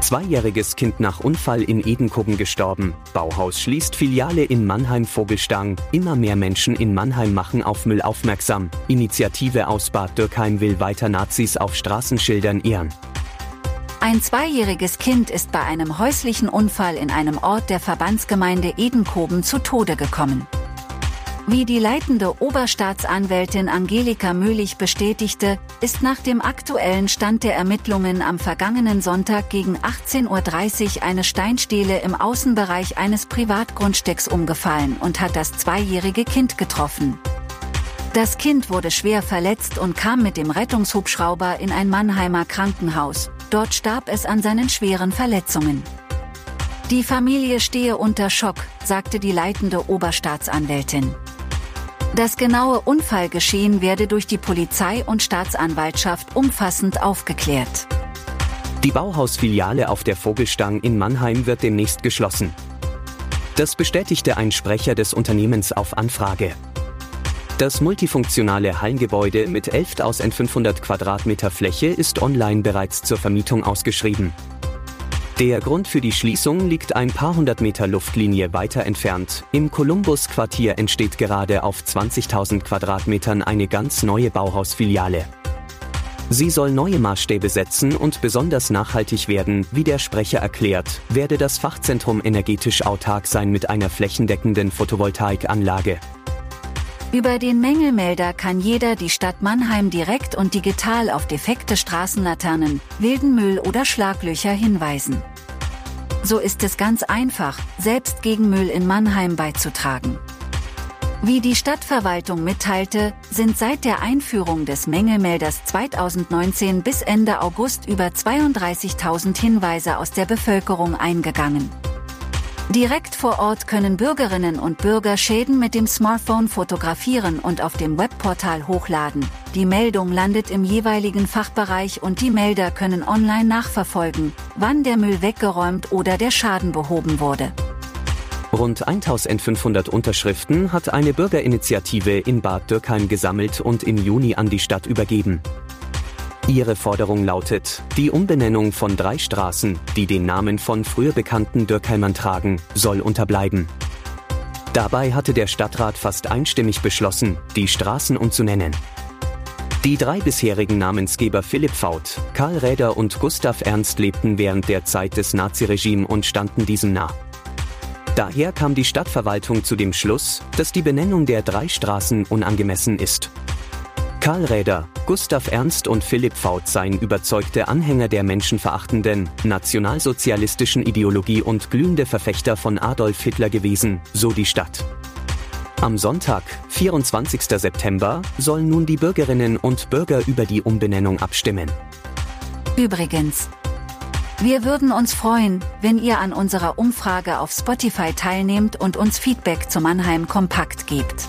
Zweijähriges Kind nach Unfall in Edenkoben gestorben. Bauhaus schließt Filiale in Mannheim-Vogelstang. Immer mehr Menschen in Mannheim machen auf Müll aufmerksam. Initiative aus Bad Dürkheim will weiter Nazis auf Straßenschildern ehren. Ein zweijähriges Kind ist bei einem häuslichen Unfall in einem Ort der Verbandsgemeinde Edenkoben zu Tode gekommen. Wie die leitende Oberstaatsanwältin Angelika Möhlich bestätigte, ist nach dem aktuellen Stand der Ermittlungen am vergangenen Sonntag gegen 18.30 Uhr eine Steinstele im Außenbereich eines Privatgrundstücks umgefallen und hat das zweijährige Kind getroffen. Das Kind wurde schwer verletzt und kam mit dem Rettungshubschrauber in ein Mannheimer Krankenhaus. Dort starb es an seinen schweren Verletzungen. Die Familie stehe unter Schock, sagte die leitende Oberstaatsanwältin. Das genaue Unfallgeschehen werde durch die Polizei und Staatsanwaltschaft umfassend aufgeklärt. Die Bauhausfiliale auf der Vogelstang in Mannheim wird demnächst geschlossen. Das bestätigte ein Sprecher des Unternehmens auf Anfrage. Das multifunktionale Hallengebäude mit 11.500 Quadratmeter Fläche ist online bereits zur Vermietung ausgeschrieben. Der Grund für die Schließung liegt ein paar hundert Meter Luftlinie weiter entfernt. Im Columbus-Quartier entsteht gerade auf 20.000 Quadratmetern eine ganz neue Bauhausfiliale. Sie soll neue Maßstäbe setzen und besonders nachhaltig werden, wie der Sprecher erklärt, werde das Fachzentrum energetisch autark sein mit einer flächendeckenden Photovoltaikanlage. Über den Mängelmelder kann jeder die Stadt Mannheim direkt und digital auf defekte Straßenlaternen, wilden Müll oder Schlaglöcher hinweisen. So ist es ganz einfach, selbst gegen Müll in Mannheim beizutragen. Wie die Stadtverwaltung mitteilte, sind seit der Einführung des Mängelmelders 2019 bis Ende August über 32.000 Hinweise aus der Bevölkerung eingegangen. Direkt vor Ort können Bürgerinnen und Bürger Schäden mit dem Smartphone fotografieren und auf dem Webportal hochladen. Die Meldung landet im jeweiligen Fachbereich und die Melder können online nachverfolgen, wann der Müll weggeräumt oder der Schaden behoben wurde. Rund 1500 Unterschriften hat eine Bürgerinitiative in Bad Dürkheim gesammelt und im Juni an die Stadt übergeben. Ihre Forderung lautet, die Umbenennung von drei Straßen, die den Namen von früher bekannten Dürkheimern tragen, soll unterbleiben. Dabei hatte der Stadtrat fast einstimmig beschlossen, die Straßen umzunennen. Die drei bisherigen Namensgeber Philipp Faut, Karl Räder und Gustav Ernst lebten während der Zeit des Naziregimes und standen diesem nah. Daher kam die Stadtverwaltung zu dem Schluss, dass die Benennung der drei Straßen unangemessen ist. Karl Räder, Gustav Ernst und Philipp Faut seien überzeugte Anhänger der menschenverachtenden, nationalsozialistischen Ideologie und glühende Verfechter von Adolf Hitler gewesen, so die Stadt. Am Sonntag, 24. September, sollen nun die Bürgerinnen und Bürger über die Umbenennung abstimmen. Übrigens, wir würden uns freuen, wenn ihr an unserer Umfrage auf Spotify teilnehmt und uns Feedback zu Mannheim Kompakt gebt.